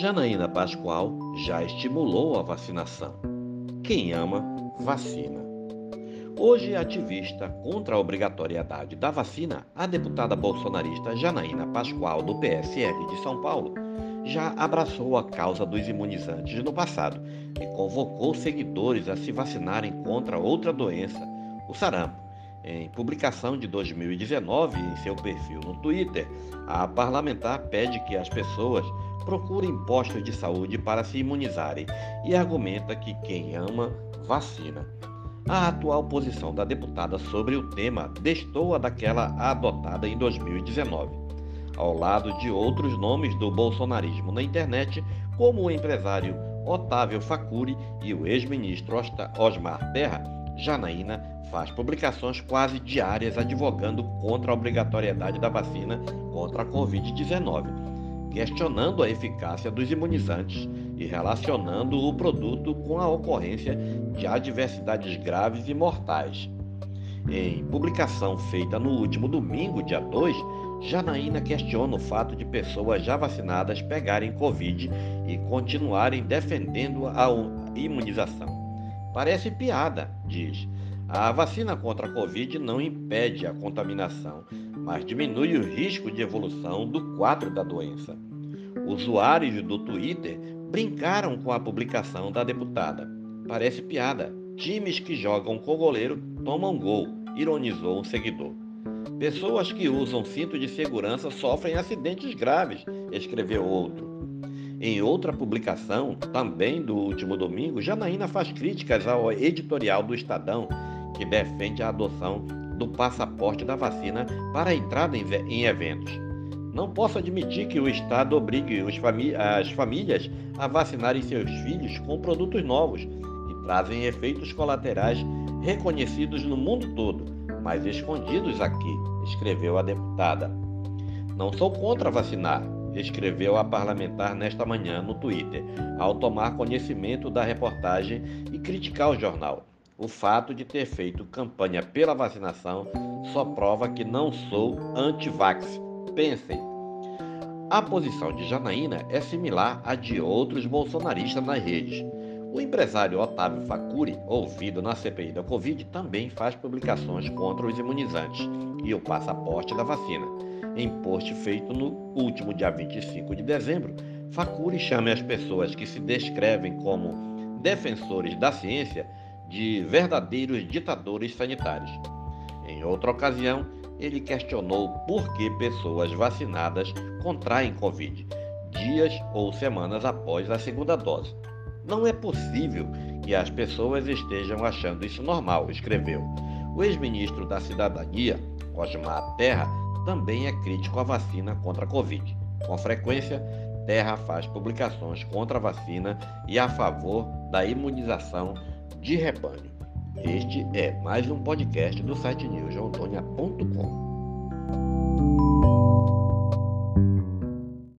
Janaína Pascoal já estimulou a vacinação. Quem ama, vacina. Hoje, ativista contra a obrigatoriedade da vacina, a deputada bolsonarista Janaína Pascoal, do PSL de São Paulo, já abraçou a causa dos imunizantes no passado e convocou seguidores a se vacinarem contra outra doença, o sarampo. Em publicação de 2019 em seu perfil no Twitter, a parlamentar pede que as pessoas procurem postos de saúde para se imunizarem e argumenta que quem ama, vacina. A atual posição da deputada sobre o tema destoa daquela adotada em 2019, ao lado de outros nomes do bolsonarismo na internet, como o empresário Otávio Facuri e o ex-ministro Osmar Terra Janaína faz publicações quase diárias advogando contra a obrigatoriedade da vacina contra a Covid-19, questionando a eficácia dos imunizantes e relacionando o produto com a ocorrência de adversidades graves e mortais. Em publicação feita no último domingo, dia 2, Janaína questiona o fato de pessoas já vacinadas pegarem Covid e continuarem defendendo a imunização. Parece piada, diz. A vacina contra a Covid não impede a contaminação, mas diminui o risco de evolução do quadro da doença. Usuários do Twitter brincaram com a publicação da deputada. Parece piada. Times que jogam com goleiro tomam gol, ironizou um seguidor. Pessoas que usam cinto de segurança sofrem acidentes graves, escreveu outro. Em outra publicação, também do último domingo, Janaína faz críticas ao editorial do Estadão, que defende a adoção do passaporte da vacina para a entrada em eventos. Não posso admitir que o Estado obrigue as famílias a vacinarem seus filhos com produtos novos, que trazem efeitos colaterais reconhecidos no mundo todo, mas escondidos aqui, escreveu a deputada. Não sou contra vacinar, escreveu a parlamentar nesta manhã no Twitter, ao tomar conhecimento da reportagem e criticar o jornal. O fato de ter feito campanha pela vacinação só prova que não sou anti-vax. Pensem. A posição de Janaína é similar à de outros bolsonaristas nas redes. O empresário Otávio Facuri, ouvido na CPI da Covid, também faz publicações contra os imunizantes e o passaporte da vacina. Em post feito no último dia 25 de dezembro, Facuri chama as pessoas que se descrevem como defensores da ciência de verdadeiros ditadores sanitários. Em outra ocasião, ele questionou por que pessoas vacinadas contraem Covid dias ou semanas após a segunda dose. Não é possível que as pessoas estejam achando isso normal, escreveu. O ex-ministro da Cidadania, Osmar Terra, também é crítico à vacina contra a Covid. Com frequência, Terra faz publicações contra a vacina e a favor da imunização de rebanho. Este é mais um podcast do site newsantônia.com.